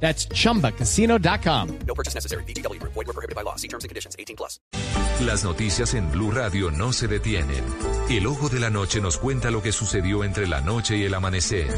That's chumbacasino.com. No purchase necessary. BGW. Void were prohibited by law. See terms and conditions. 18 plus. Las noticias en Blue Radio no se detienen. El ojo de la noche nos cuenta lo que sucedió entre la noche y el amanecer.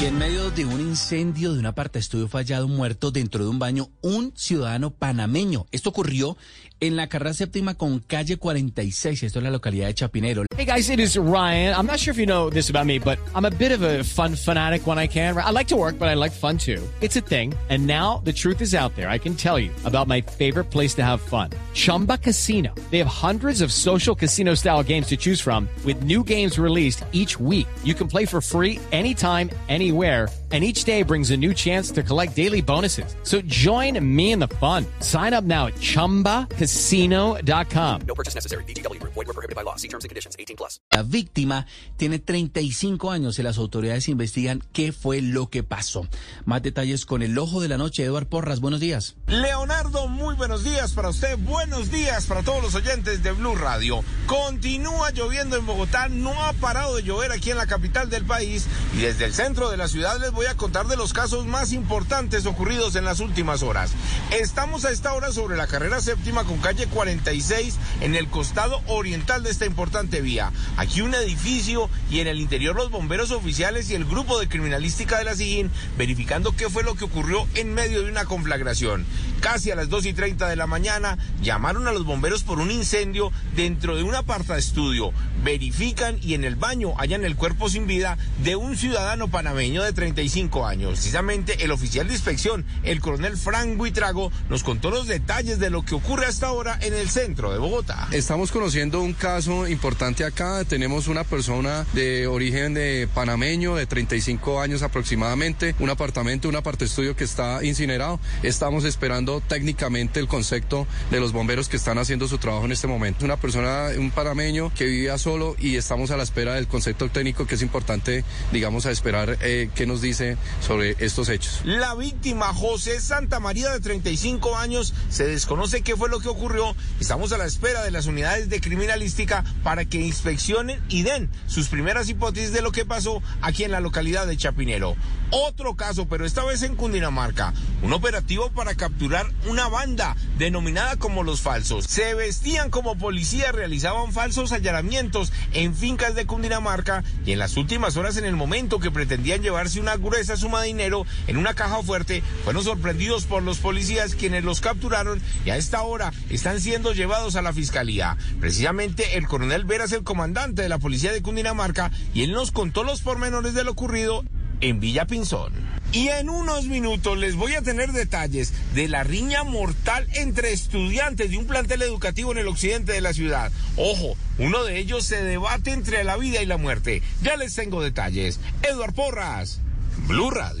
Y en medio de un incendio de un estudio fallado muerto dentro de un baño, un ciudadano panameño. Esto ocurrió en la carrera séptima con calle 46. Esto es la localidad de Chapinero. Hey guys, it is Ryan. I'm not sure if you know this about me, but I'm a bit of a fun fanatic when I can. I like to work, but I like fun too. It's a thing. And now the truth is out there. I can tell you about my favorite place to have fun. Chumba Casino. They have hundreds of social casino style games to choose from with new games released each week. You can play for free anytime, anywhere and each day brings a new chance to collect daily bonuses. So join me in the fun. Sign up now at ChumbaCasino.com. No purchase necessary. BGW. Void were prohibited by law. See terms and conditions. 18 plus. La víctima tiene 35 años y las autoridades investigan qué fue lo que pasó. Más detalles con el ojo de la noche. Eduard Porras, buenos días. Leonardo, muy buenos días para usted. Buenos días para todos los oyentes de Blue Radio. Continúa lloviendo en Bogotá. No ha parado de llover aquí en la capital del país y desde el centro de la ciudad les voy a contar de los casos más importantes ocurridos en las últimas horas. Estamos a esta hora sobre la carrera séptima con calle 46 en el costado oriental de esta importante vía. Aquí un edificio y en el interior los bomberos oficiales y el grupo de criminalística de la SIGIN verificando qué fue lo que ocurrió en medio de una conflagración. Casi a las 2 y 30 de la mañana llamaron a los bomberos por un incendio dentro de un aparta estudio. Verifican y en el baño hallan el cuerpo sin vida de un ciudadano panameño de 35 años. Precisamente el oficial de inspección, el coronel Frank Buitrago, nos contó los detalles de lo que ocurre hasta ahora en el centro de Bogotá. Estamos conociendo un caso importante acá. Tenemos una persona de origen de panameño, de 35 años aproximadamente, un apartamento, un aparte estudio que está incinerado. Estamos esperando técnicamente el concepto de los bomberos que están haciendo su trabajo en este momento. Una persona, un panameño que vivía solo y estamos a la espera del concepto técnico que es importante, digamos, a esperar eh, qué nos dice sobre estos hechos. La víctima, José Santa María, de 35 años, se desconoce qué fue lo que ocurrió. Estamos a la espera de las unidades de criminalística para que inspeccionen y den sus primeras hipótesis de lo que pasó aquí en la localidad de Chapinero. Otro caso, pero esta vez en Cundinamarca, un operativo para capturar una banda denominada como los falsos. Se vestían como policía, realizaban falsos allanamientos en fincas de Cundinamarca y en las últimas horas en el momento que pretendían llevarse una gruesa suma de dinero en una caja fuerte, fueron sorprendidos por los policías quienes los capturaron y a esta hora están siendo llevados a la fiscalía. Precisamente el coronel Vera es el comandante de la policía de Cundinamarca y él nos contó los pormenores de lo ocurrido en Villa Pinzón. Y en unos minutos les voy a tener detalles de la riña mortal entre estudiantes de un plantel educativo en el occidente de la ciudad. Ojo, uno de ellos se debate entre la vida y la muerte. Ya les tengo detalles. Eduard Porras. Blue Radio.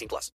18 plus.